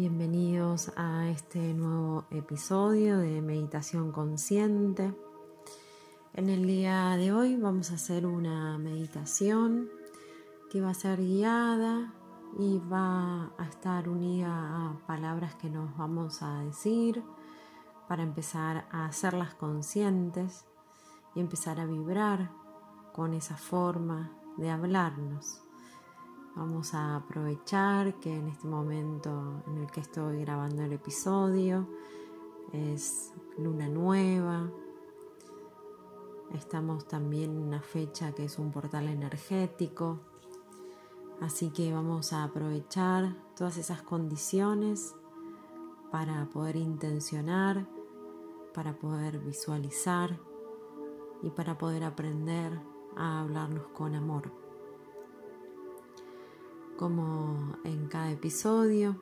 Bienvenidos a este nuevo episodio de Meditación Consciente. En el día de hoy vamos a hacer una meditación que va a ser guiada y va a estar unida a palabras que nos vamos a decir para empezar a hacerlas conscientes y empezar a vibrar con esa forma de hablarnos. Vamos a aprovechar que en este momento en el que estoy grabando el episodio es luna nueva. Estamos también en una fecha que es un portal energético. Así que vamos a aprovechar todas esas condiciones para poder intencionar, para poder visualizar y para poder aprender a hablarnos con amor como en cada episodio.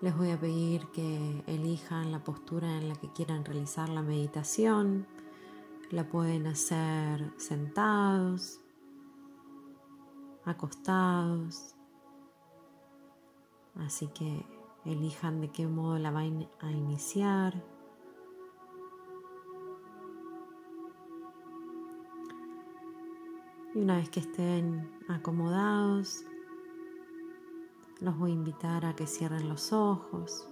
Les voy a pedir que elijan la postura en la que quieran realizar la meditación. La pueden hacer sentados, acostados. Así que elijan de qué modo la van a iniciar. Y una vez que estén acomodados, los voy a invitar a que cierren los ojos.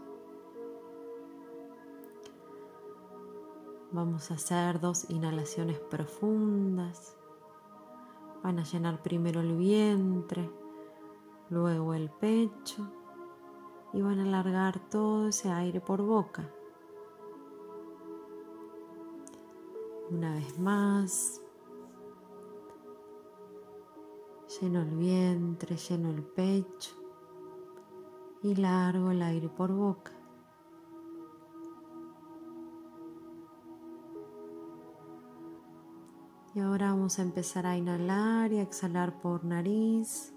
Vamos a hacer dos inhalaciones profundas. Van a llenar primero el vientre, luego el pecho y van a alargar todo ese aire por boca. Una vez más. Lleno el vientre, lleno el pecho y largo el aire por boca. Y ahora vamos a empezar a inhalar y a exhalar por nariz.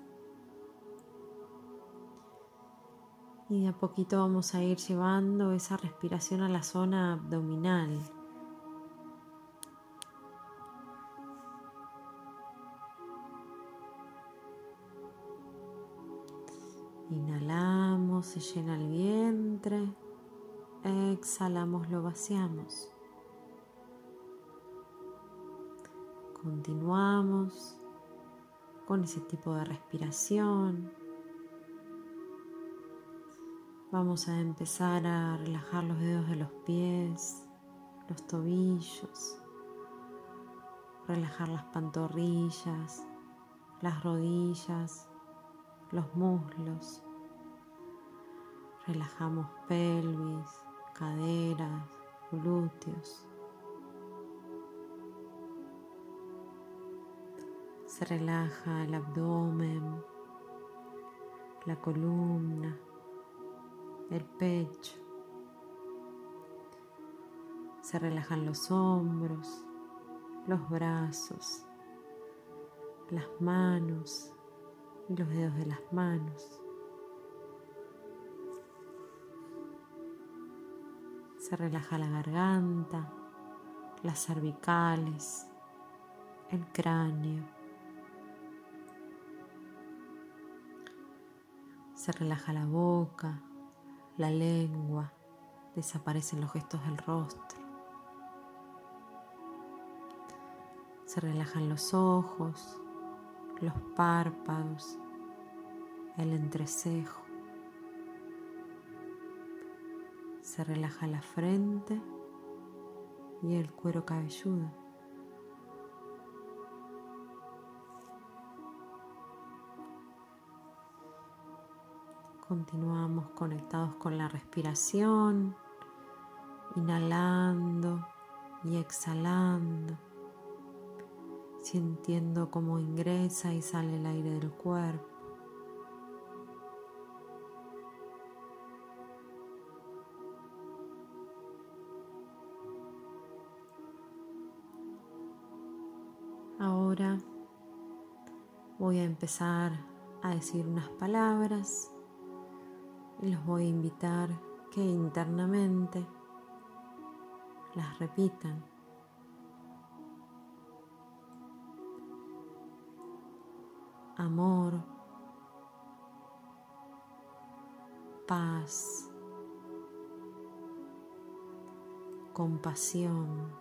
Y de a poquito vamos a ir llevando esa respiración a la zona abdominal. Se llena el vientre. Exhalamos, lo vaciamos. Continuamos con ese tipo de respiración. Vamos a empezar a relajar los dedos de los pies, los tobillos, relajar las pantorrillas, las rodillas, los muslos. Relajamos pelvis, caderas, glúteos. Se relaja el abdomen, la columna, el pecho. Se relajan los hombros, los brazos, las manos, y los dedos de las manos. Se relaja la garganta, las cervicales, el cráneo. Se relaja la boca, la lengua, desaparecen los gestos del rostro. Se relajan los ojos, los párpados, el entrecejo. Se relaja la frente y el cuero cabelludo. Continuamos conectados con la respiración, inhalando y exhalando sintiendo cómo ingresa y sale el aire del cuerpo. Ahora voy a empezar a decir unas palabras y los voy a invitar que internamente las repitan. amor, paz, compasión,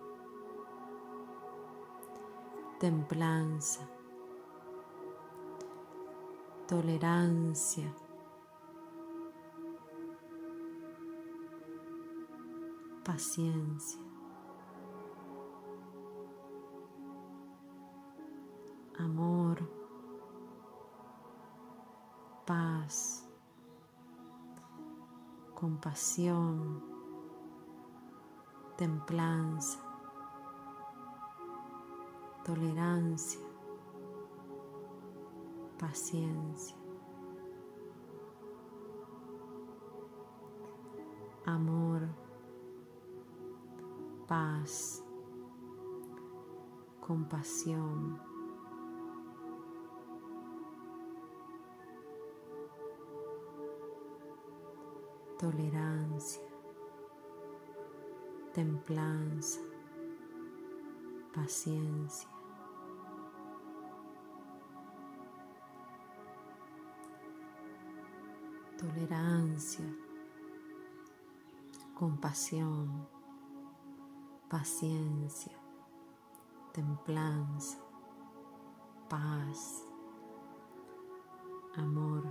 templanza, tolerancia, paciencia. Amor, paz, compasión, templanza, tolerancia, paciencia, amor, paz, compasión. Tolerancia, templanza, paciencia. Tolerancia, compasión paciencia, templanza, paz, amor.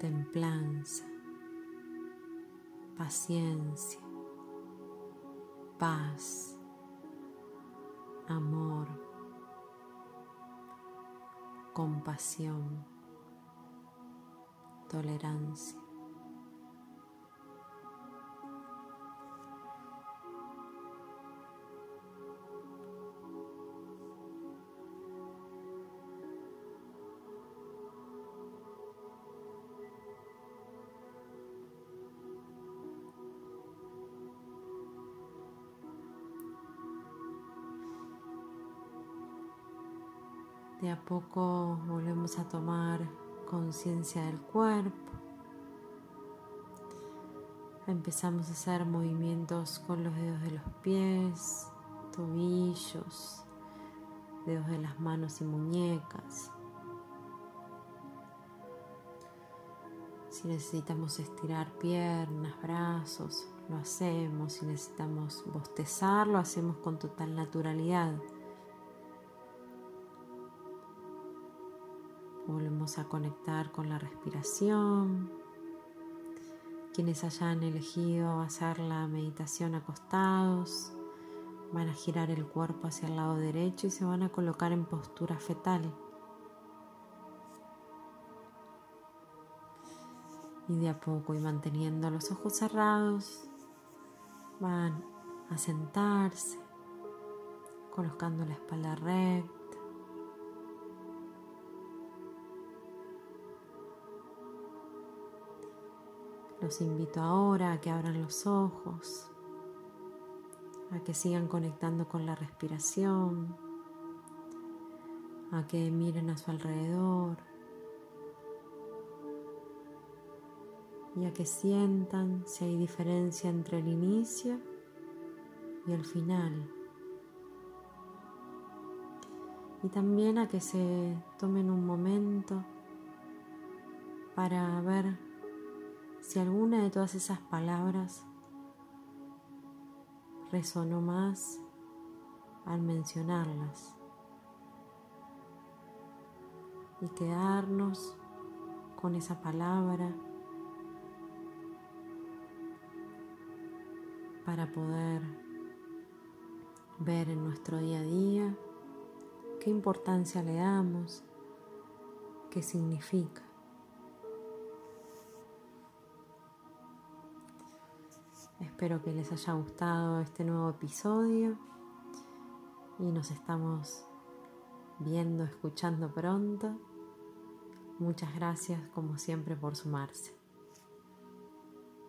Templanza, paciencia, paz, amor, compasión, tolerancia. De a poco volvemos a tomar conciencia del cuerpo. Empezamos a hacer movimientos con los dedos de los pies, tobillos, dedos de las manos y muñecas. Si necesitamos estirar piernas, brazos, lo hacemos. Si necesitamos bostezar, lo hacemos con total naturalidad. Volvemos a conectar con la respiración. Quienes hayan elegido hacer la meditación acostados van a girar el cuerpo hacia el lado derecho y se van a colocar en postura fetal. Y de a poco y manteniendo los ojos cerrados van a sentarse, colocando la espalda recta Los invito ahora a que abran los ojos, a que sigan conectando con la respiración, a que miren a su alrededor y a que sientan si hay diferencia entre el inicio y el final. Y también a que se tomen un momento para ver si alguna de todas esas palabras resonó más al mencionarlas y quedarnos con esa palabra para poder ver en nuestro día a día qué importancia le damos, qué significa. Espero que les haya gustado este nuevo episodio y nos estamos viendo, escuchando pronto. Muchas gracias como siempre por sumarse.